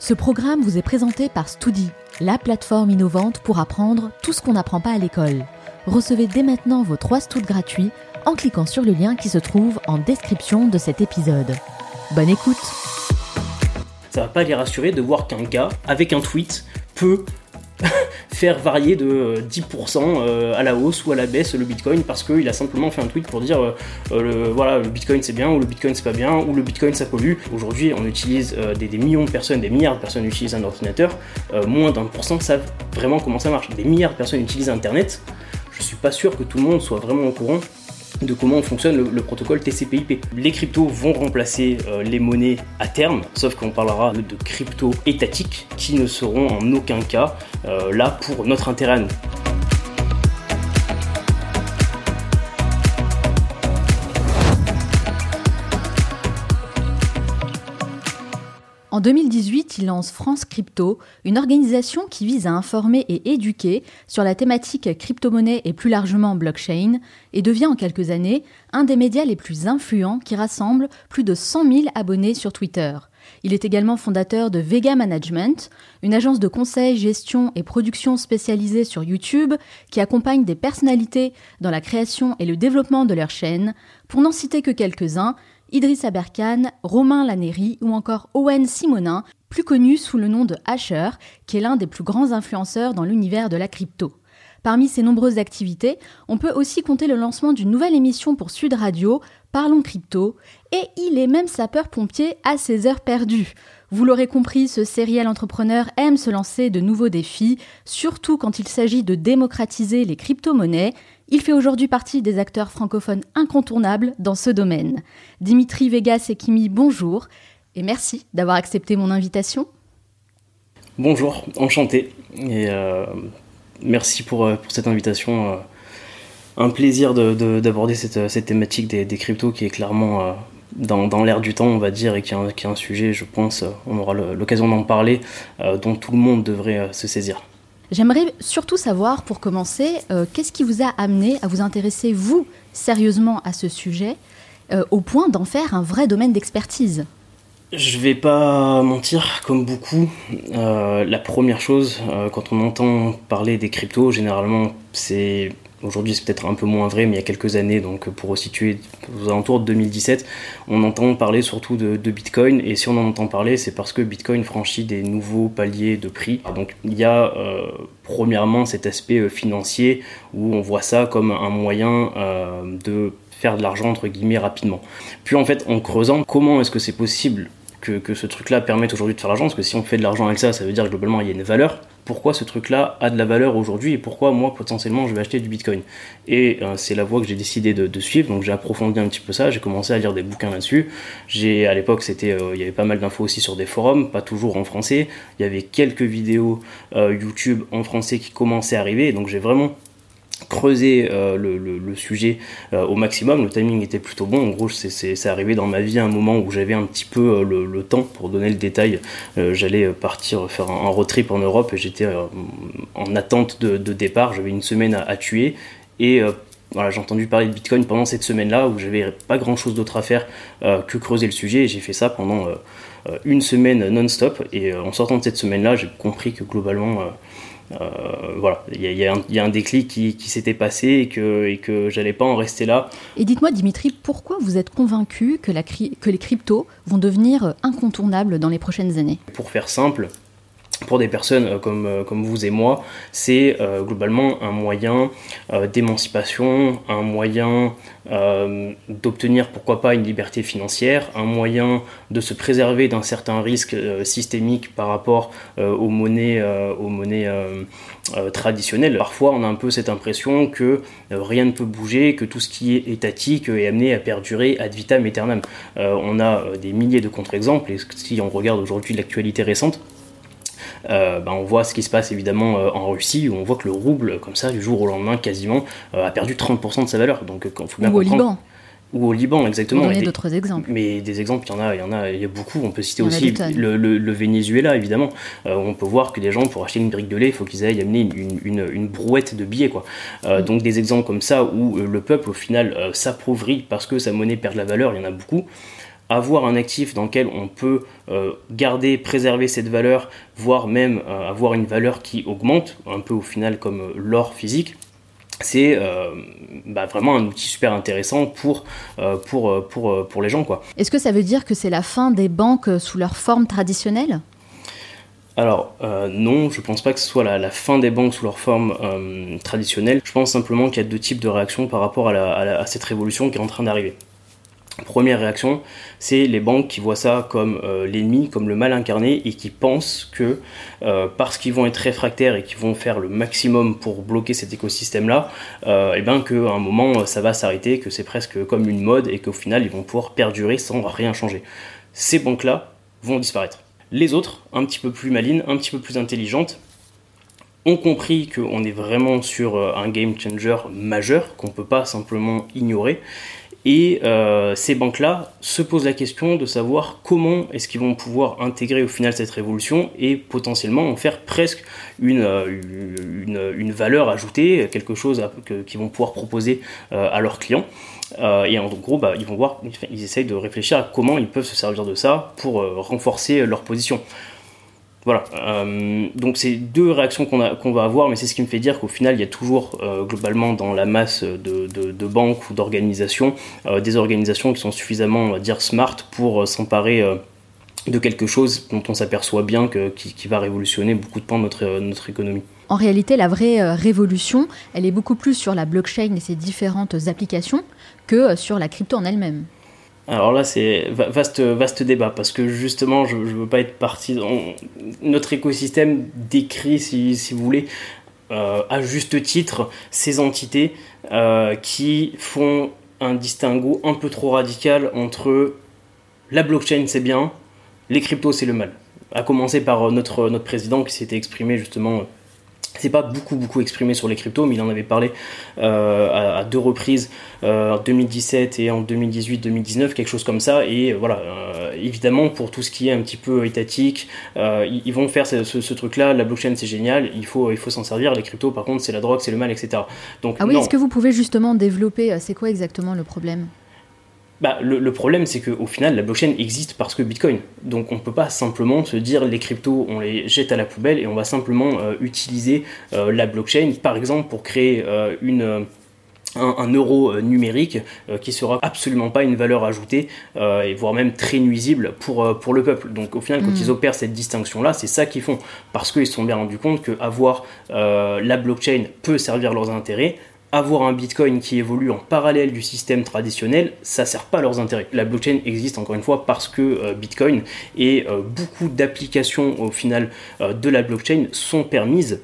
Ce programme vous est présenté par Studi, la plateforme innovante pour apprendre tout ce qu'on n'apprend pas à l'école. Recevez dès maintenant vos 3 Stouds gratuits en cliquant sur le lien qui se trouve en description de cet épisode. Bonne écoute Ça va pas les rassurer de voir qu'un gars, avec un tweet, peut faire varier de 10% euh, à la hausse ou à la baisse le Bitcoin parce qu'il a simplement fait un tweet pour dire euh, euh, le, voilà le Bitcoin c'est bien ou le Bitcoin c'est pas bien ou le Bitcoin ça pollue. Aujourd'hui on utilise des, des, millions de personnes, des milliards de personnes utilisent un ordinateur, moins d'un pour cent savent vraiment comment ça marche. Des milliards de personnes utilisent Internet. Je suis pas sûr que tout le monde soit vraiment au courant de comment fonctionne le, protocole TCP/IP. Les cryptos vont remplacer euh, les monnaies à terme, sauf qu'on parlera de cryptos étatiques qui ne seront en aucun cas euh, là pour notre intérêt à nous. En 2018, il lance France Crypto, une organisation qui vise à informer et éduquer sur la thématique crypto-monnaie et plus largement blockchain, et devient en quelques années un des médias les plus influents qui rassemble plus de 100 000 abonnés sur Twitter. Il est également fondateur de Vega Management, une agence de conseil, gestion et production spécialisée sur YouTube qui accompagne des personnalités dans la création et le développement de leur chaîne. Pour n'en citer que quelques-uns, Idriss Aberkan, Romain Laneri ou encore Owen Simonin, plus connu sous le nom de Asher, qui est l'un des plus grands influenceurs dans l'univers de la crypto. Parmi ses nombreuses activités, on peut aussi compter le lancement d'une nouvelle émission pour Sud Radio, Parlons Crypto, et il est même sapeur-pompier à ses heures perdues. Vous l'aurez compris, ce sériel entrepreneur aime se lancer de nouveaux défis, surtout quand il s'agit de démocratiser les crypto-monnaies, il fait aujourd'hui partie des acteurs francophones incontournables dans ce domaine. Dimitri Vegas et Kimi, bonjour et merci d'avoir accepté mon invitation. Bonjour, enchanté euh, merci pour, euh, pour, cette invitation. Euh, un plaisir d'aborder cette, cette, thématique des, cryptos qui est clairement dans, dans l'air du temps, on va dire, et qui est, qui est un sujet, je pense, on aura l'occasion d'en parler, dont tout le monde devrait se saisir. J'aimerais surtout savoir, pour commencer, euh, qu'est-ce qui vous a amené à vous intéresser, vous, sérieusement à ce sujet, euh, au point d'en faire un vrai domaine d'expertise? Je vais pas mentir, comme beaucoup, euh, la première chose, quand on entend parler des cryptos, généralement, c'est Aujourd'hui, c'est peut-être un peu moins vrai, mais il y a quelques années, donc pour resituer aux alentours de 2017, on entend parler surtout de, Bitcoin. Et si on en entend parler, c'est parce que Bitcoin franchit des nouveaux paliers de prix. Donc il y a euh, premièrement cet aspect euh, financier où on voit ça comme un moyen euh, de faire de l'argent entre guillemets rapidement. Puis en fait, en creusant, comment est-ce que c'est possible que, ce truc-là permette aujourd'hui de faire l'argent Parce que si on fait de l'argent avec ça, ça veut dire que globalement il y a une valeur pourquoi ce truc-là a de la valeur aujourd'hui et pourquoi moi potentiellement je vais acheter du Bitcoin? Et euh, c'est la voie que j'ai décidé de, suivre, donc j'ai approfondi un petit peu ça, j'ai commencé à lire des bouquins là-dessus. J'ai à l'époque c'était, euh, il y avait pas mal d'infos aussi sur des forums, pas toujours en français. Il y avait quelques vidéos euh, YouTube en français qui commençaient à arriver, donc j'ai vraiment creuser euh, le, sujet euh, au maximum. Le timing était plutôt bon. En gros, c'est arrivé dans ma vie à un moment où j'avais un petit peu euh, le, temps pour donner le détail. J'allais partir faire un, road trip en Europe et j'étais en attente de, départ. J'avais une semaine à, tuer et voilà, j'ai entendu parler de Bitcoin pendant cette semaine-là où j'avais pas grand-chose d'autre à faire que creuser le sujet et j'ai fait ça pendant une semaine non-stop et en sortant de cette semaine-là, j'ai compris que globalement voilà, il y, a un déclic qui, s'était passé et que, et que j'allais pas en rester là. Et dites-moi, Dimitri, pourquoi vous êtes convaincu que, la, que les cryptos vont devenir incontournables dans les prochaines années? Pour faire simple, pour des personnes euh, comme, euh, comme vous et moi, c'est euh, globalement un moyen d'émancipation, un moyen d'obtenir pourquoi pas une liberté financière, un moyen de se préserver d'un certain risque systémique par rapport aux monnaies, aux monnaies traditionnelles. Parfois on a un peu cette impression que rien ne peut bouger, que tout ce qui est étatique est amené à perdurer ad vitam aeternam. on a des milliers de contre-exemples et si on regarde aujourd'hui l'actualité récente, euh, ben, on voit ce qui se passe évidemment euh, en Russie, où on voit que le rouble, comme ça, du jour au lendemain, quasiment, euh, a perdu 30% de sa valeur. Donc, faut bien Ou au Liban ou au Liban, exactement. Il y a d'autres exemples. Mais des exemples, il y en a, il y en a, il y a beaucoup. On peut citer aussi le, Venezuela, évidemment. on peut voir que des gens, pour acheter une brique de lait, il faut qu'ils aillent amener une, brouette de billets, quoi. Mm. Donc des exemples comme ça où le peuple, au final, s'appauvrit parce que sa monnaie perd de la valeur, il y en a beaucoup. Avoir un actif dans lequel on peut garder, préserver cette valeur, voire même avoir une valeur qui augmente, un peu au final comme l'or physique, c'est euh, bah, vraiment un outil super intéressant pour, euh, pour, euh, pour, pour les gens. Est-ce que ça veut dire que c'est la fin des banques sous leur forme traditionnelle? Alors non, je pense pas que ce soit la, fin des banques sous leur forme traditionnelle. Je pense simplement qu'il y a deux types de réactions par rapport à cette révolution qui est en train d'arriver. Première réaction, c'est les banques qui voient ça comme euh, l'ennemi, comme le mal incarné, et qui pensent que euh, parce qu'ils vont être réfractaires et qu'ils vont faire le maximum pour bloquer cet écosystème-là, euh, et eh bien qu'à un moment ça va s'arrêter, que c'est presque comme une mode et qu'au final ils vont pouvoir perdurer sans rien changer. Ces banques-là vont disparaître. Les autres, un petit peu plus malines, un petit peu plus intelligentes, ont compris qu'on est vraiment sur un game changer majeur qu'on ne peut pas simplement ignorer et euh, ces banques-là se posent la question de savoir comment est-ce qu'ils vont pouvoir intégrer au final cette révolution et potentiellement en faire presque une, euh, valeur ajoutée, quelque chose qu'ils vont pouvoir proposer euh, à leurs clients. et en gros, bah, ils vont essayent de réfléchir à comment ils peuvent se servir de ça pour renforcer leur position. Voilà, euh, donc c'est deux réactions qu'on va avoir, mais c'est ce qui me fait dire qu'au final, il y a toujours euh, globalement dans la masse de, banques ou d'organisations, euh, des organisations qui sont suffisamment, on va dire, smart pour s'emparer de quelque chose dont on s'aperçoit bien que, qui, va révolutionner beaucoup de pans de notre, notre économie. En réalité, la vraie révolution, elle est beaucoup plus sur la blockchain et ses différentes applications que sur la crypto en elle-même. Alors là, c'est vaste, vaste débat parce que justement, je ne veux pas être parti. notre écosystème décrit, si, vous voulez, euh, à juste titre, ces entités euh, qui font un distinguo un peu trop radical entre la blockchain c'est bien, les cryptos c'est le mal. À commencer par notre président qui s'était exprimé justement c'est pas beaucoup beaucoup exprimé sur les cryptos, mais il en avait parlé euh, à, deux reprises, euh, en 2017 et en 2018-2019, quelque chose comme ça. Et euh, voilà, évidemment pour tout ce qui est un petit peu étatique, ils, vont faire ce, truc-là. La blockchain c'est génial, il faut il faut s'en servir. Les cryptos par contre c'est la drogue, c'est le mal, etc. Donc ah oui, est-ce que vous pouvez justement développer C'est quoi exactement le problème? Bah, le, problème, c'est qu'au final, la blockchain existe parce que Bitcoin. Donc on ne peut pas simplement se dire les cryptos, on les jette à la poubelle et on va simplement euh, utiliser euh, la blockchain, par exemple, pour créer euh, une, un, euro numérique qui sera absolument pas une valeur ajoutée et voire même très nuisible pour, pour le peuple. Donc au final, quand mm. ils opèrent cette distinction-là, c'est ça qu'ils font parce qu'ils se sont bien rendus compte qu'avoir la blockchain peut servir leurs intérêts avoir un Bitcoin qui évolue en parallèle du système traditionnel, ça sert pas à leurs intérêts. La blockchain existe encore une fois parce que euh, Bitcoin et euh, beaucoup d'applications au final euh, de la blockchain sont permises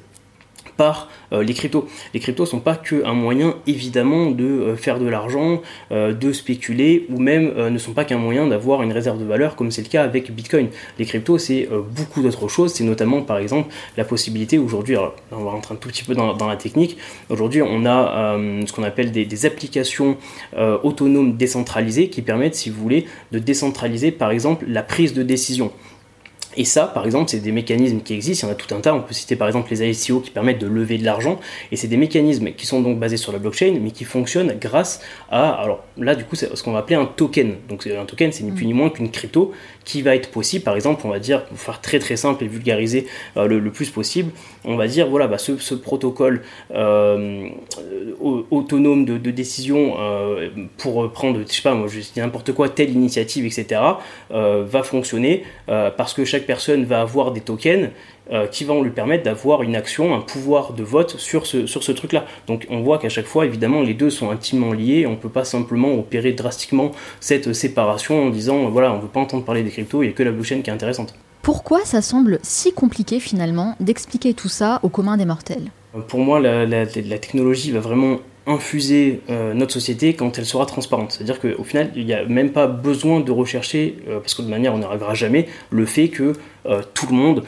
par euh, les cryptos. Les cryptos sont pas qu'un moyen évidemment de euh, faire de l'argent, euh, de spéculer ou même ne sont pas qu'un moyen d'avoir une réserve de valeur comme c'est le cas avec Bitcoin. Les cryptos c'est beaucoup d'autres choses, c'est notamment par exemple la possibilité aujourd'hui, on va rentrer un tout petit peu dans, la technique, aujourd'hui on a ce qu'on appelle des applications autonomes décentralisées qui permettent si vous voulez de décentraliser par exemple la prise de décision. Et ça, par exemple, c'est des mécanismes qui existent. Il y en a tout un tas. On peut citer par exemple les ICO qui permettent de lever de l'argent. Et c'est des mécanismes qui sont donc basés sur la blockchain, mais qui fonctionnent grâce à. Alors là, du coup, c'est ce qu'on va appeler un token. Donc un token, c'est ni plus ni moins qu'une crypto qui va être possible. Par exemple, on va dire, pour faire très très simple et vulgariser euh, le, plus possible, on va dire voilà, bah, ce, protocole euh, autonome de, décision euh, pour prendre, je sais pas, moi, je dis n'importe quoi, telle initiative, etc., va fonctionner parce que chaque personne va avoir des tokens euh, qui vont lui permettre d'avoir une action, un pouvoir de vote sur ce, sur ce truc-là. Donc on voit qu'à chaque fois, évidemment, les deux sont intimement liés. On ne peut pas simplement opérer drastiquement cette séparation en disant, voilà, on ne veut pas entendre parler des cryptos, il n'y a que la blockchain qui est intéressante. Pourquoi ça semble si compliqué finalement d'expliquer tout ça au commun des mortels? Pour moi, la, la technologie va vraiment infuser euh, notre société quand elle sera transparente. C'est-à-dire qu'au final, il n'y a même pas besoin de rechercher, euh, parce que de manière on n'arrivera jamais, le fait que euh, tout le monde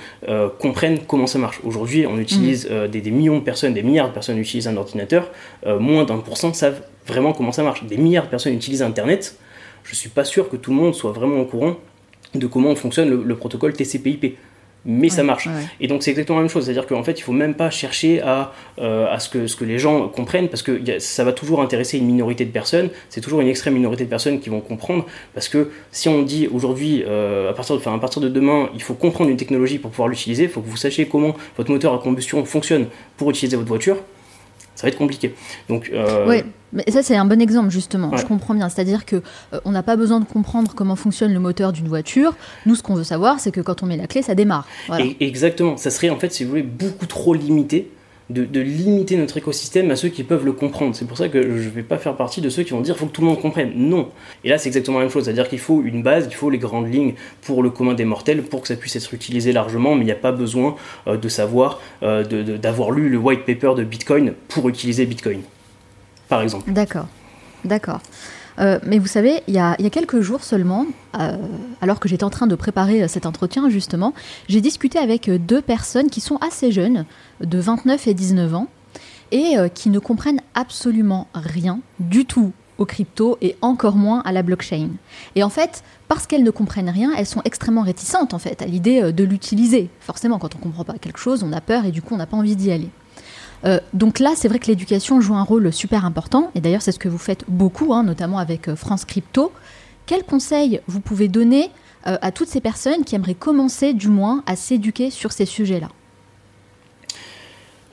comprenne comment ça marche. Aujourd'hui, on utilise mmh. des, millions de personnes, des milliards de personnes utilisent un ordinateur, moins d'un pour cent savent vraiment comment ça marche. Des milliards de personnes utilisent Internet, je ne suis pas sûr que tout le monde soit vraiment au courant de comment fonctionne le, le protocole TCP/IP. Mais ça marche. Et donc c'est exactement la même chose, c'est-à-dire qu'en fait il faut même pas chercher à, euh, à ce, que, ce que les gens comprennent, parce que ça va toujours intéresser une minorité de personnes, c'est toujours une extrême minorité de personnes qui vont comprendre, parce que si on dit aujourd'hui, euh, à, partir de, à partir de demain, il faut comprendre une technologie pour pouvoir l'utiliser, il faut que vous sachiez comment votre moteur à combustion fonctionne pour utiliser votre voiture, ça va être compliqué. Donc, euh, Oui, mais ça c'est un bon exemple justement, je comprends bien. C'est-à-dire que euh, on n'a pas besoin de comprendre comment fonctionne le moteur d'une voiture. Nous, ce qu'on veut savoir, c'est que quand on met la clé, ça démarre. exactement, ça serait en fait, si vous voulez, beaucoup trop limité de, limiter notre écosystème à ceux qui peuvent le comprendre. C'est pour ça que je ne vais pas faire partie de ceux qui vont dire faut que tout le monde comprenne. Non. Et là, c'est exactement la même chose. C'est-à-dire qu'il faut une base, il faut les grandes lignes pour le commun des mortels pour que ça puisse être utilisé largement, mais il n'y a pas besoin euh, de savoir, euh, d'avoir lu le white paper de Bitcoin pour utiliser Bitcoin. Par exemple. D'accord. D'accord. Euh, mais vous savez, il y, a, quelques jours seulement, euh, alors que j'étais en train de préparer euh, cet entretien justement, j'ai discuté avec deux personnes qui sont assez jeunes, de 29 et 19 ans, et qui ne comprennent absolument rien du tout aux crypto et encore moins à la blockchain. Et en fait, parce qu'elles ne comprennent rien, elles sont extrêmement réticentes en fait à l'idée de l'utiliser. Forcément, quand on ne comprend pas quelque chose, on a peur et du coup on n'a pas envie d'y aller. Euh, donc là, c'est vrai que l'éducation joue un rôle super important, et d'ailleurs c'est ce que vous faites beaucoup, hein, notamment avec euh, France Crypto. Quels conseils vous pouvez donner euh, à toutes ces personnes qui aimeraient commencer du moins à s'éduquer sur ces sujets-là?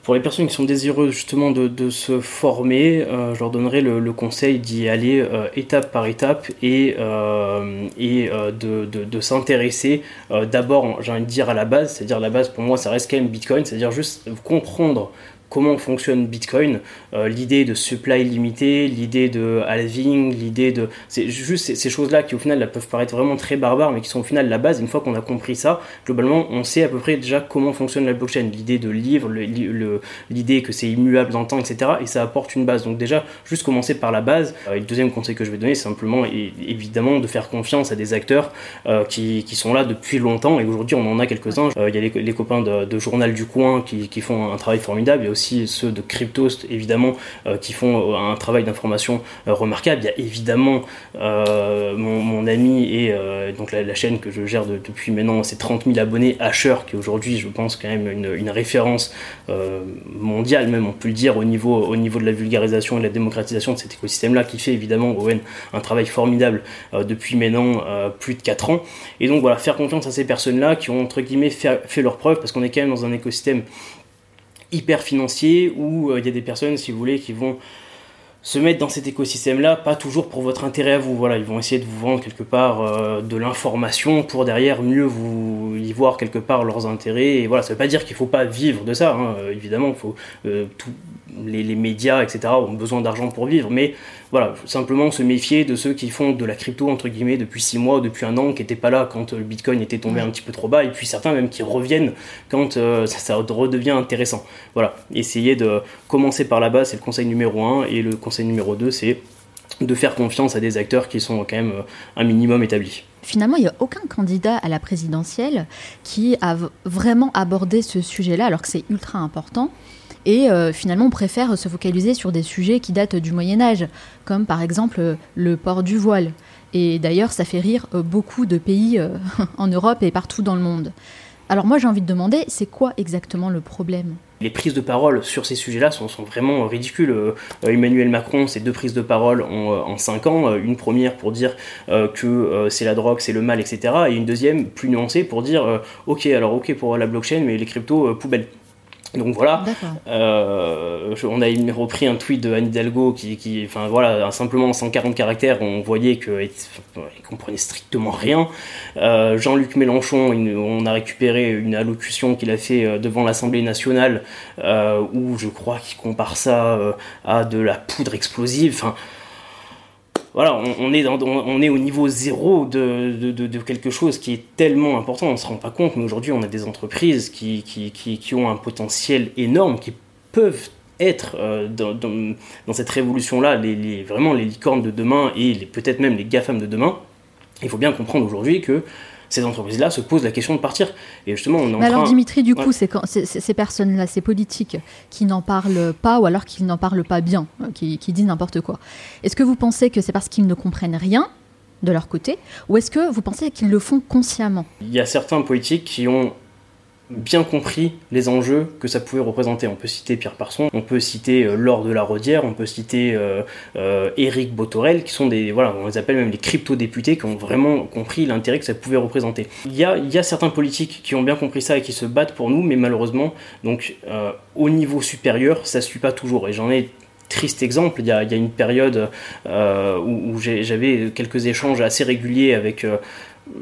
Pour les personnes qui sont désireuses justement de, se former, je leur donnerai le, conseil d'y aller étape par étape et, de, de s'intéresser d'abord, j'ai envie de dire, à la base, c'est-à-dire la base pour moi ça reste quand même Bitcoin, c'est-à-dire juste comprendre comment fonctionne Bitcoin, euh, l'idée de supply limité, l'idée de halving, l'idée de... C'est juste ces, choses-là qui au final peuvent paraître vraiment très barbares, mais qui sont au final la base. Une fois qu'on a compris ça, globalement, on sait à peu près déjà comment fonctionne la blockchain, l'idée de livre, l'idée que c'est immuable dans le temps, etc. Et ça apporte une base. Donc déjà, juste commencer par la base. Euh, et le deuxième conseil que je vais donner, c'est simplement et, évidemment de faire confiance à des acteurs euh, qui, qui, sont là depuis longtemps. Et aujourd'hui, on en a quelques-uns. Il y a les, copains de, Journal du Coin qui, qui font un travail formidable aussi ceux de Cryptost, évidemment, euh, qui font euh, un travail d'information euh, remarquable. Il y a évidemment mon, ami et donc la, chaîne que je gère depuis maintenant, c'est 30 000 abonnés, Asher, qui aujourd'hui, je pense, quand même une, référence mondiale, même on peut le dire, au niveau, au niveau de la vulgarisation et de la démocratisation de cet écosystème-là, qui fait évidemment, Owen, un travail formidable depuis maintenant plus de 4 ans. Et donc voilà, faire confiance à ces personnes-là qui ont, entre guillemets, fait, fait leur preuve, parce qu'on est quand même dans un écosystème hyper financier où euh, il y a des personnes, si vous voulez, qui vont se mettre dans cet écosystème-là, pas toujours pour votre intérêt à vous. Voilà, ils vont essayer de vous vendre quelque part euh, de l'information pour derrière mieux vous y voir quelque part leurs intérêts. Et voilà, ça veut pas dire qu'il faut pas vivre de ça. Hein. Évidemment, il faut tout, les, médias, etc., ont besoin d'argent pour vivre, mais voilà, simplement se méfier de ceux qui font de la crypto, entre guillemets, depuis 6 mois, depuis un an, qui n'étaient pas là quand le Bitcoin était tombé un petit peu trop bas, et puis certains même qui reviennent quand euh, ça, redevient intéressant. Voilà, essayez de commencer par la base, c'est le conseil numéro 1, et le conseil numéro 2, c'est de faire confiance à des acteurs qui sont quand même euh, un minimum établis. Finalement, il n'y a aucun candidat à la présidentielle qui a vraiment abordé ce sujet-là, alors que c'est ultra important. Et euh, finalement, préfère se focaliser sur des sujets qui datent du Moyen Âge, comme par exemple le port du voile. Et d'ailleurs, ça fait rire euh, beaucoup de pays euh, en Europe et partout dans le monde. Alors moi, j'ai envie de demander, c'est quoi exactement le problème? Les prises de parole sur ces sujets-là sont, vraiment ridicules. Emmanuel Macron, ses deux prises de parole en, cinq ans, une première pour dire que c'est la drogue, c'est le mal, etc. Et une deuxième plus nuancée pour dire ok, alors ok pour la blockchain, mais les cryptos, poubelle. Donc voilà, euh, on a repris un tweet de Anne Hidalgo qui, enfin voilà, simplement 140 caractères, on voyait qu'il comprenait strictement rien. Euh, Jean-Luc Mélenchon, on a récupéré une allocution qu'il a fait euh, devant l'Assemblée nationale où je crois qu'il compare ça à de la poudre explosive. Enfin, voilà, on, est on, est au niveau zéro de, quelque chose qui est tellement important, on ne se rend pas compte, mais aujourd'hui on a des entreprises qui, qui, ont un potentiel énorme, qui peuvent être euh, dans, cette révolution-là, les, vraiment les licornes de demain et peut-être même les GAFAM de demain. Il faut bien comprendre aujourd'hui que ces entreprises-là se posent la question de partir. Et justement, on est en Alors, Dimitri, du coup, c'est ces personnes-là, ces politiques qui n'en parlent pas ou alors qui n'en parlent pas bien, euh, qui, qui disent n'importe quoi. Est-ce que vous pensez que c'est parce qu'ils ne comprennent rien de leur côté ou est-ce que vous pensez qu'ils le font consciemment? Il y a certains politiques qui ont bien compris les enjeux que ça pouvait représenter. On peut citer Pierre Parson, on peut citer euh, Laure de la Rodière, on peut citer euh, euh, Éric Botorel, qui sont des, voilà, on les appelle même les crypto-députés, qui ont vraiment compris l'intérêt que ça pouvait représenter. Il y, a, il y a certains politiques qui ont bien compris ça et qui se battent pour nous, mais malheureusement, donc au niveau supérieur, ça ne suit pas toujours. Et j'en ai triste exemple. Il y a, il y a une période où, où j'avais quelques échanges assez réguliers avec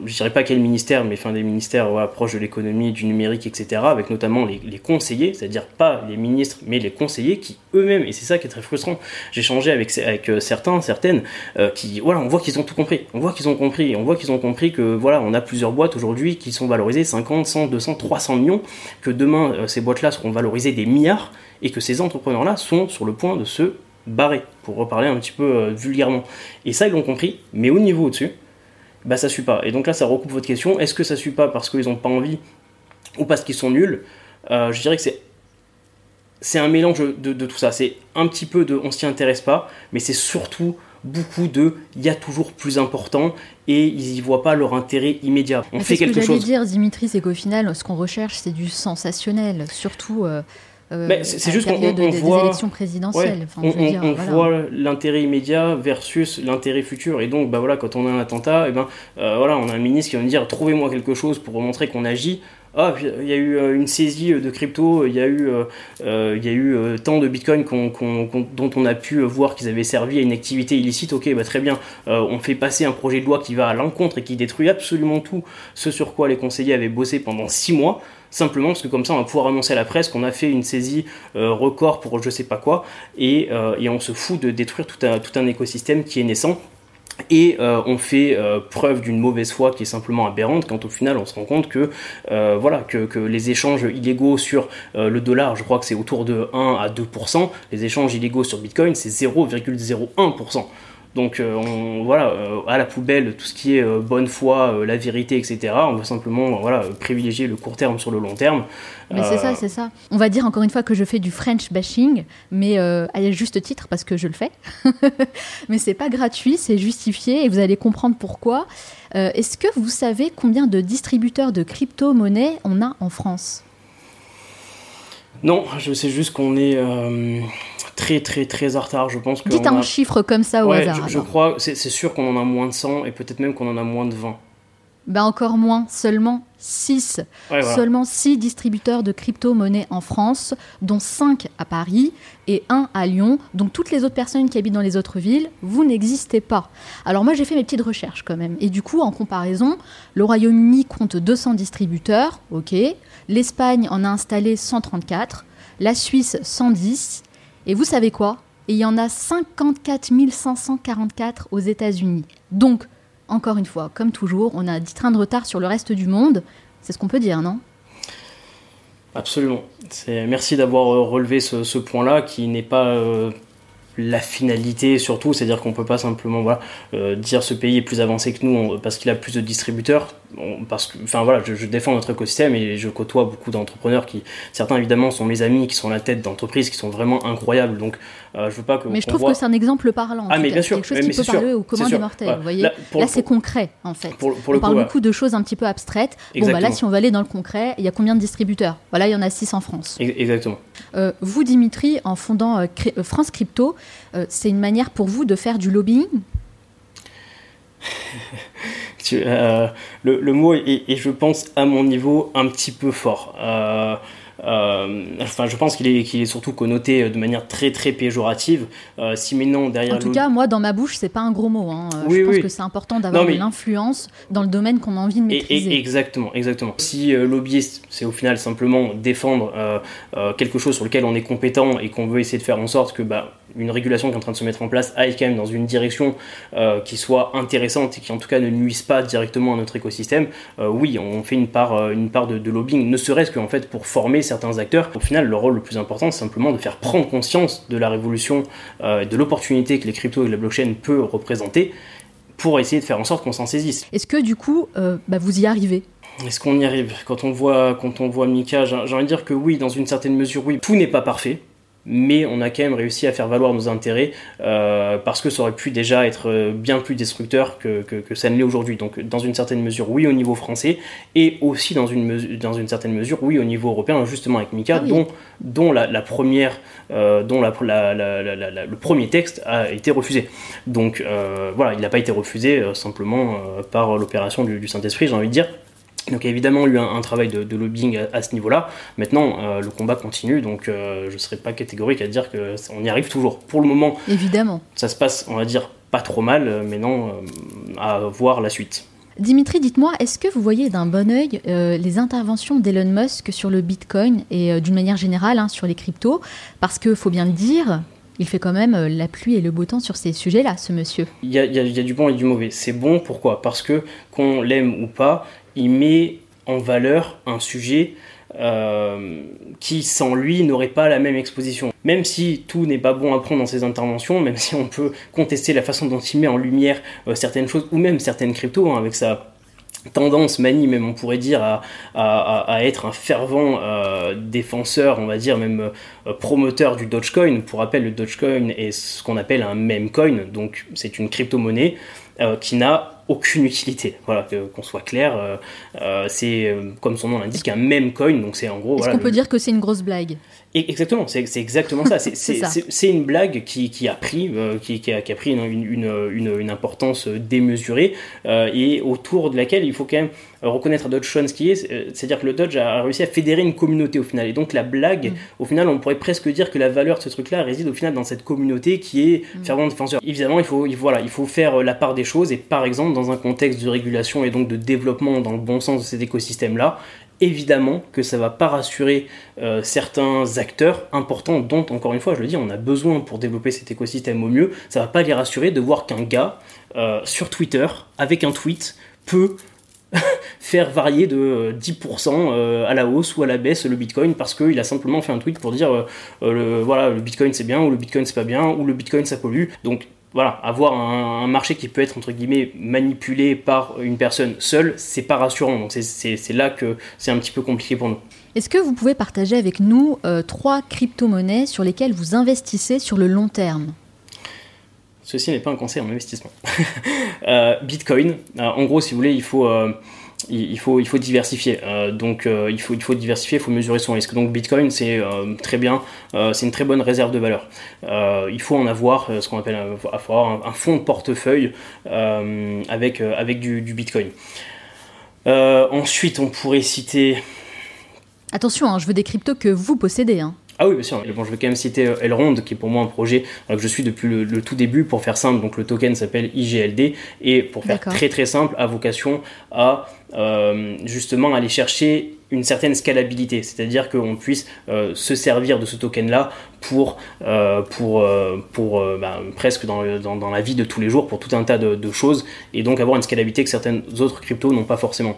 je dirais pas quel ministère, mais des ministères proches de l'économie, du numérique, etc., avec notamment les, conseillers, c'est-à-dire pas les ministres, mais les conseillers qui eux-mêmes, et c'est ça qui est très frustrant, j'ai changé avec, avec euh, certains, certaines, euh, qui, voilà, on voit qu'ils ont tout compris, on voit qu'ils ont compris, on voit qu'ils ont compris que, voilà, on a plusieurs boîtes aujourd'hui qui sont valorisées 50, 100, 200, 300 millions, que demain, euh, ces boîtes-là seront valorisées des milliards, et que ces entrepreneurs-là sont sur le point de se barrer, pour reparler un petit peu vulgairement. Et ça, ils l'ont compris, mais au niveau au-dessus, bah ça suit pas. Et donc là, ça recoupe votre question. Est-ce que ça suit pas parce qu'ils n'ont pas envie ou parce qu'ils sont nuls euh, Je dirais que c'est c'est un mélange de, tout ça. C'est un petit peu de on s'y intéresse pas, mais c'est surtout beaucoup de il y a toujours plus important et ils y voient pas leur intérêt immédiat. On fait quelque ce que chose. dire, Dimitri, c'est qu'au final, ce qu'on recherche, c'est du sensationnel, surtout. Euh, euh, c'est juste qu'on on, voit, élections présidentielles. on, voit l'intérêt immédiat versus l'intérêt futur. Et donc, bah voilà, quand on a un attentat, et eh ben, euh, voilà, on a un ministre qui va me dire trouvez-moi quelque chose pour montrer qu'on agit. Ah, il y a eu euh, une saisie de crypto, il y a eu, il y a eu tant de bitcoins dont on a pu voir qu'ils avaient servi à une activité illicite. Ok, bah très bien. on fait passer un projet de loi qui va à l'encontre et qui détruit absolument tout ce sur quoi les conseillers avaient bossé pendant six mois simplement parce que comme ça on va pouvoir annoncer à la presse qu'on a fait une saisie euh, record pour je sais pas quoi, et, euh, on se fout de détruire tout un écosystème qui est naissant. Et euh, on fait preuve d'une mauvaise foi qui est simplement aberrante quand au final on se rend compte que voilà que, que, les échanges illégaux sur le dollar, je crois que c'est autour de 1 à 2%, les échanges illégaux sur Bitcoin c'est 0,01%. Donc euh, on, voilà, euh, à la poubelle tout ce qui est euh, bonne foi, la vérité, etc. On veut simplement voilà, privilégier le court terme sur le long terme. Mais c'est ça, c'est ça. On va dire encore une fois que je fais du French bashing, mais à juste titre parce que je le fais. mais c'est pas gratuit, c'est justifié et vous allez comprendre pourquoi. Est-ce que vous savez combien de distributeurs de crypto-monnaies on a en France? Non, je sais juste qu'on est très très très en retard. Je pense que Dites un chiffre comme ça au hasard. Je, crois, c'est sûr qu'on en a moins de 100 et peut-être même qu'on en a moins de 20. Ben encore moins, seulement 6. Seulement 6 distributeurs de crypto-monnaies en France, dont 5 à Paris et 1 à Lyon. Donc toutes les autres personnes qui habitent dans les autres villes, vous n'existez pas. Alors moi j'ai fait mes petites recherches quand même. Et du coup, en comparaison, le Royaume-Uni compte 200 distributeurs, ok. L'Espagne en a installé 134, la Suisse 110 et vous savez quoi? Il y en a 54 544 aux États-Unis. Donc, encore une fois, comme toujours, on a 10 trains de retard sur le reste du monde. C'est ce qu'on peut dire, non? Absolument. Merci d'avoir euh, relevé ce, point-là qui n'est pas euh, la finalité surtout, c'est-à-dire qu'on peut pas simplement euh, dire ce pays est plus avancé que nous parce qu'il a plus de distributeurs, parce que, enfin voilà, je, défends notre écosystème et je côtoie beaucoup d'entrepreneurs qui, certains évidemment sont mes amis, qui sont la tête d'entreprises, qui sont vraiment incroyables, donc euh, je veux pas que. Mais je trouve que c'est un exemple parlant. Ah mais bien sûr, quelque chose qui peut parler au commun des mortels. Vous voyez, là, c'est concret en fait. on parle beaucoup de choses un petit peu abstraites. Bon bah là, si on va aller dans le concret, il y a combien de distributeurs? Voilà, il y en a 6 en France. Exactement. Euh, vous, Dimitri, en fondant France Crypto, euh, c'est une manière pour vous de faire du lobbying? euh, le, mot est, je pense, à mon niveau, un petit peu fort. Euh, euh, enfin, je pense qu'il est, qu'il est surtout connoté de manière très très péjorative. Euh, si maintenant derrière. En tout cas, moi, dans ma bouche, c'est pas un gros mot. Hein. je pense que c'est important d'avoir de l'influence dans le domaine qu'on a envie de maîtriser. exactement, exactement. Si euh, lobbyiste, c'est au final simplement défendre quelque chose sur lequel on est compétent et qu'on veut essayer de faire en sorte que bah, une régulation qui est en train de se mettre en place aille quand même dans une direction qui soit intéressante et qui en tout cas ne nuise pas directement à notre écosystème, oui, on fait une part, une part de, de lobbying, ne serait-ce qu'en fait pour former certains acteurs. Au final, le rôle le plus important, c'est simplement de faire prendre conscience de la révolution, euh, de l'opportunité que les cryptos et la blockchain peuvent représenter pour essayer de faire en sorte qu'on s'en saisisse. Est-ce que du coup, euh, bah, vous y arrivez? Est-ce qu'on y arrive? Quand on voit, quand on voit Mika, j'ai envie de dire que oui, dans une certaine mesure, oui. Tout n'est pas parfait. Mais on a quand même réussi à faire valoir nos intérêts euh, parce que ça aurait pu déjà être euh, bien plus destructeur que, que, ça ne l'est aujourd'hui. Donc dans une certaine mesure, oui au niveau français, et aussi dans une, dans une certaine mesure, oui au niveau européen, justement avec Mika, ah dont, dont la, première, euh, dont la, le premier texte a été refusé. Donc voilà, il n'a pas été refusé simplement par l'opération du, du Saint-Esprit, j'ai envie de dire. Donc il y a évidemment eu un, travail de, lobbying à, ce niveau-là. Maintenant, euh, le combat continue, donc euh, je ne serais pas catégorique à dire qu'on y arrive toujours. Pour le moment, évidemment, ça se passe, on va dire, pas trop mal, mais non, euh, à voir la suite. Dimitri, dites-moi, est-ce que vous voyez d'un bon oeil les interventions d'Elon Musk sur le Bitcoin et d'une manière générale hein, sur les cryptos? Parce qu'il faut bien le dire, il fait quand même la pluie et le beau temps sur ces sujets-là, ce monsieur. Il y, y, a du bon et du mauvais. C'est bon, pourquoi? Parce que qu'on l'aime ou pas, il met en valeur un sujet euh, qui sans lui n'aurait pas la même exposition. Même si tout n'est pas bon à prendre dans ses interventions, même si on peut contester la façon dont il met en lumière euh, certaines choses, ou même certaines cryptos, hein, avec sa tendance, manie même on pourrait dire, à, être un fervent euh, défenseur, on va dire même promoteur du Dogecoin. Pour rappel, le Dogecoin est ce qu'on appelle un meme coin, donc c'est une crypto-monnaie qui n'a aucune utilité. Voilà, qu'on soit clair, euh, euh, c'est euh, comme son nom l'indique un meme coin, donc c'est en gros. Est-ce qu'on peut dire que c'est une grosse blague? Exactement, c'est exactement ça. C'est une blague qui, qui a pris, qui, qui, a, qui, a, pris une, une, une, une importance démesurée et autour de laquelle il faut quand même reconnaître à Dodge ce qui est, c'est-à-dire que le Dodge a réussi à fédérer une communauté au final. Et donc la blague, mm. au final, on pourrait presque dire que la valeur de ce truc-là réside au final dans cette communauté qui est mm. fervent défenseur. Évidemment, il faut, voilà, il faut faire la part des choses et par exemple dans un contexte de régulation et donc de développement dans le bon sens de cet écosystème-là, évidemment que ça va pas rassurer euh, certains acteurs importants dont, encore une fois, je le dis, on a besoin pour développer cet écosystème au mieux. Ça va pas les rassurer de voir qu'un gars euh, sur Twitter, avec un tweet, peut faire varier de 10% euh, à la hausse ou à la baisse le Bitcoin parce qu'il a simplement fait un tweet pour dire voilà le Bitcoin c'est bien ou le Bitcoin c'est pas bien ou le Bitcoin ça pollue. Voilà, avoir un, marché qui peut être entre guillemets manipulé par une personne seule, c'est pas rassurant. Donc c'est là que c'est un petit peu compliqué pour nous. Est-ce que vous pouvez partager avec nous euh, trois crypto-monnaies sur lesquelles vous investissez sur le long terme? Ceci n'est pas un conseil en investissement. Euh, Bitcoin, euh, en gros, si vous voulez, il faut il, faut, il faut diversifier. Euh, donc euh, il, faut, il faut diversifier, il faut mesurer son risque. Donc Bitcoin, c'est euh, très bien, c'est une très bonne réserve de valeur. il faut en avoir ce qu'on appelle un, un, fonds de portefeuille avec, avec du, Bitcoin. ensuite, on pourrait citer... Attention, hein, je veux des cryptos que vous possédez. Hein. Ah oui, bien sûr. Bon, je vais quand même citer Elrond, qui est pour moi un projet que je suis depuis le, tout début. Pour faire simple, donc le token s'appelle IGLD et pour faire très très simple, a vocation à euh, justement aller chercher une certaine scalabilité, c'est-à-dire qu'on puisse euh, se servir de ce token-là pour, pour, pour bah, presque dans, dans, la vie de tous les jours, pour tout un tas de, de choses, et donc avoir une scalabilité que certaines autres cryptos n'ont pas forcément.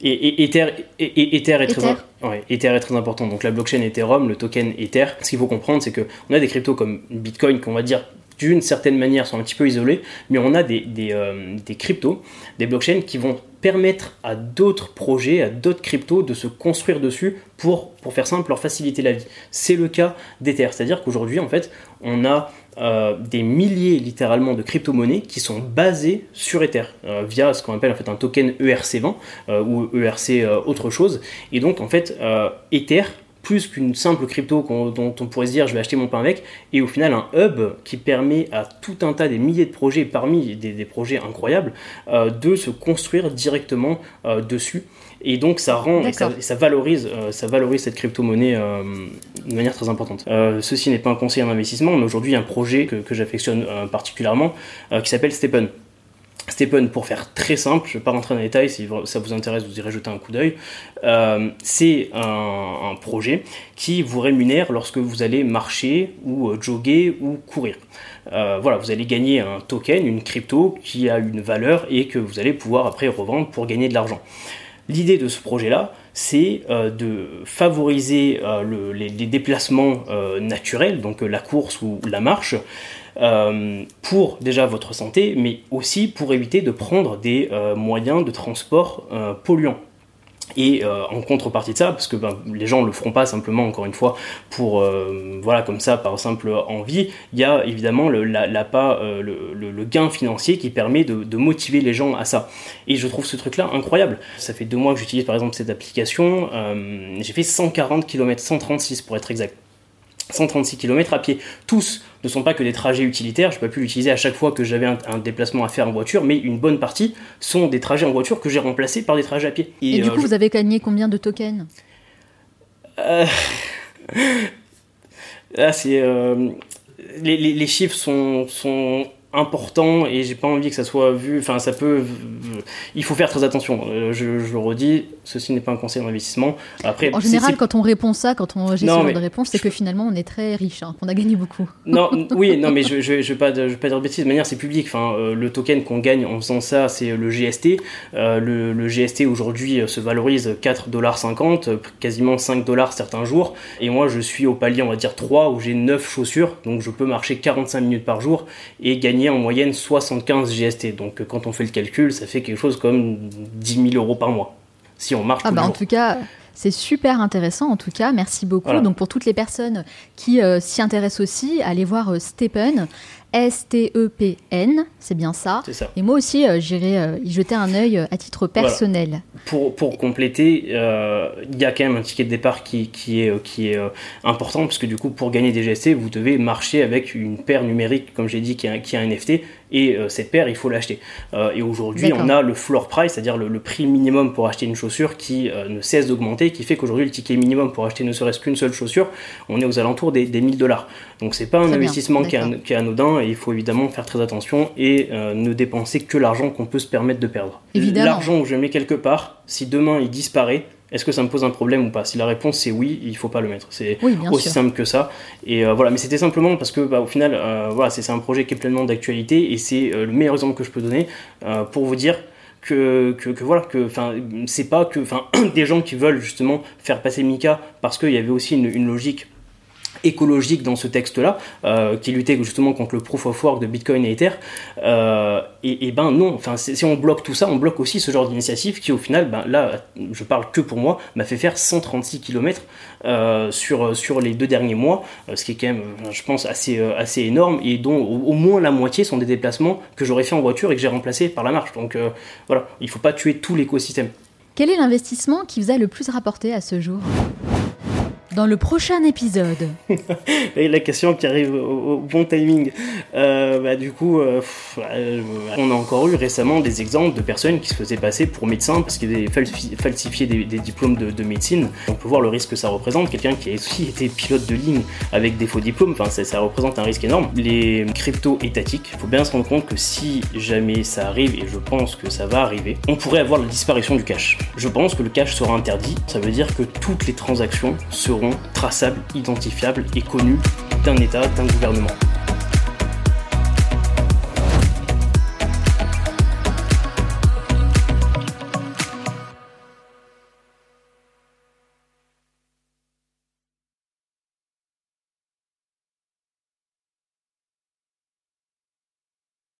Et, Ether, et, Ether, est Très, ouais, Ether est très important. Donc la blockchain Ethereum, le token Ether, ce qu'il faut comprendre, c'est qu'on a des cryptos comme Bitcoin qu'on va dire d'une certaine manière sont un petit peu isolés, mais on a euh, des cryptos, des blockchains qui vont permettre à d'autres projets, à d'autres cryptos de se construire dessus pour, pour faire simple, leur faciliter la vie. C'est le cas d'Ether, c'est-à-dire qu'aujourd'hui, en fait, on a euh, des milliers littéralement de crypto-monnaies qui sont basées sur Ether euh, via ce qu'on appelle en fait un token ERC20 euh, ou ERC autre chose. Et donc en fait Ether plus qu'une simple crypto dont on pourrait se dire je vais acheter mon pain avec, et au final un hub qui permet à tout un tas des milliers de projets, parmi des, projets incroyables, de se construire directement dessus. Et donc ça rend, et ça, valorise, euh, ça valorise cette crypto-monnaie euh, de manière très importante. Euh, ceci n'est pas un conseil en investissement, mais aujourd'hui il y a un projet que, que j'affectionne particulièrement qui s'appelle Stepen. Stepen, pour faire très simple, je ne vais pas rentrer dans les détails, si ça vous intéresse, vous irez jeter un coup d'œil. c'est un, projet qui vous rémunère lorsque vous allez marcher ou jogger ou courir. voilà, vous allez gagner un token, une crypto qui a une valeur et que vous allez pouvoir après revendre pour gagner de l'argent. L'idée de ce projet-là, c'est euh, de favoriser euh, les, déplacements euh, naturels, donc la course ou la marche, pour déjà votre santé, mais aussi pour éviter de prendre des moyens de transport polluants. Et euh, en contrepartie de ça, parce que ben, les gens le feront pas simplement, encore une fois, pour euh, voilà comme ça par simple envie, il y a évidemment le, la, pas, euh, le, gain financier qui permet de, motiver les gens à ça. Et je trouve ce truc-là incroyable. Ça fait deux mois que j'utilise par exemple cette application. J'ai fait 140 km, 136 pour être exact. 136 km à pied. Tous ne sont pas que des trajets utilitaires, je n'ai pas pu l'utiliser à chaque fois que j'avais un, déplacement à faire en voiture, mais une bonne partie sont des trajets en voiture que j'ai remplacés par des trajets à pied. Et, du euh, coup, vous avez gagné combien de tokens? Euh... Là, c'est... Euh, les, les, chiffres sont, sont important et j'ai pas envie que ça soit vu. Enfin, ça peut. Il faut faire très attention. Euh, je, je, le redis, ceci n'est pas un conseil d'investissement. Après, en général, quand on répond ça, quand on j'ai ce genre de réponse, c'est que finalement on est très riche, hein, qu'on a gagné beaucoup. Non, oui, non, mais je, je, je vais pas, je vais pas dire de bêtises. De manière, c'est public. Enfin, euh, le token qu'on gagne en faisant ça, c'est le GST. Euh, le, le, GST aujourd'hui se valorise 4,50$, quasiment 5 dollars certains jours. Et moi, je suis au palier, on va dire 3, où j'ai 9 chaussures, donc je peux marcher 45 minutes par jour et gagner en moyenne 75 GST. Donc quand on fait le calcul, ça fait quelque chose comme 10 000 euros par mois. Si on marche. Ah bah en tout cas, c'est super intéressant en tout cas. Merci beaucoup. Donc pour toutes les personnes qui euh, s'y intéressent aussi, allez voir euh, Stepen. S-T-E-P-N, c'est bien ça. ça. Et moi aussi, euh, j'irai euh, y jeter un œil à titre personnel. Pour, pour, compléter, il y a quand même un ticket de départ qui, qui est, qui est important, parce que du coup, pour gagner des GST, vous devez marcher avec une paire numérique, comme j'ai dit, qui a, qui a un NFT, et cette paire, il faut l'acheter. et aujourd'hui, on a le floor price, c'est-à-dire le, prix minimum pour acheter une chaussure qui ne cesse d'augmenter, qui fait qu'aujourd'hui, le ticket minimum pour acheter ne serait-ce qu'une seule chaussure, on est aux alentours des, des 1000 dollars. Donc c'est pas un investissement qui est, qui est anodin et il faut évidemment faire très attention et euh, ne dépenser que l'argent qu'on peut se permettre de perdre. L'argent que je mets quelque part, si demain il disparaît, est-ce que ça me pose un problème ou pas? Si la réponse c'est oui, il faut pas le mettre. C'est aussi simple que ça. Et euh, voilà, mais c'était simplement parce que bah, au final, euh, voilà, c'est un projet qui est pleinement d'actualité et c'est le meilleur exemple que je peux donner pour vous dire. Que, que, que, voilà que enfin c'est pas que enfin des gens qui veulent justement faire passer Mika parce qu'il y avait aussi une, une logique écologique dans ce texte-là, euh, qui luttait justement contre le proof of work de Bitcoin et Ether. Euh, et, ben non, enfin si on bloque tout ça, on bloque aussi ce genre d'initiative qui au final, ben là, je parle que pour moi, m'a fait faire 136 km euh, sur, sur les deux derniers mois, ce qui est quand même, je pense, assez, assez énorme, et dont au, moins la moitié sont des déplacements que j'aurais fait en voiture et que j'ai remplacé par la marche. Donc voilà, il ne faut pas tuer tout l'écosystème. Quel est l'investissement qui vous a le plus rapporté à ce jour? Dans le prochain épisode. La question qui arrive au, bon timing. Euh, bah, du coup, euh, euh, on a encore eu récemment des exemples de personnes qui se faisaient passer pour médecins parce qu'ils avaient falsifié des, diplômes de, médecine. On peut voir le risque que ça représente. Quelqu'un qui a aussi été pilote de ligne avec des faux diplômes, enfin, ça, représente un risque énorme. Les cryptos étatiques, il faut bien se rendre compte que si jamais ça arrive, et je pense que ça va arriver, on pourrait avoir la disparition du cash. Je pense que le cash sera interdit. Ça veut dire que toutes les transactions seront traçables, identifiables et connus d'un État, d'un gouvernement.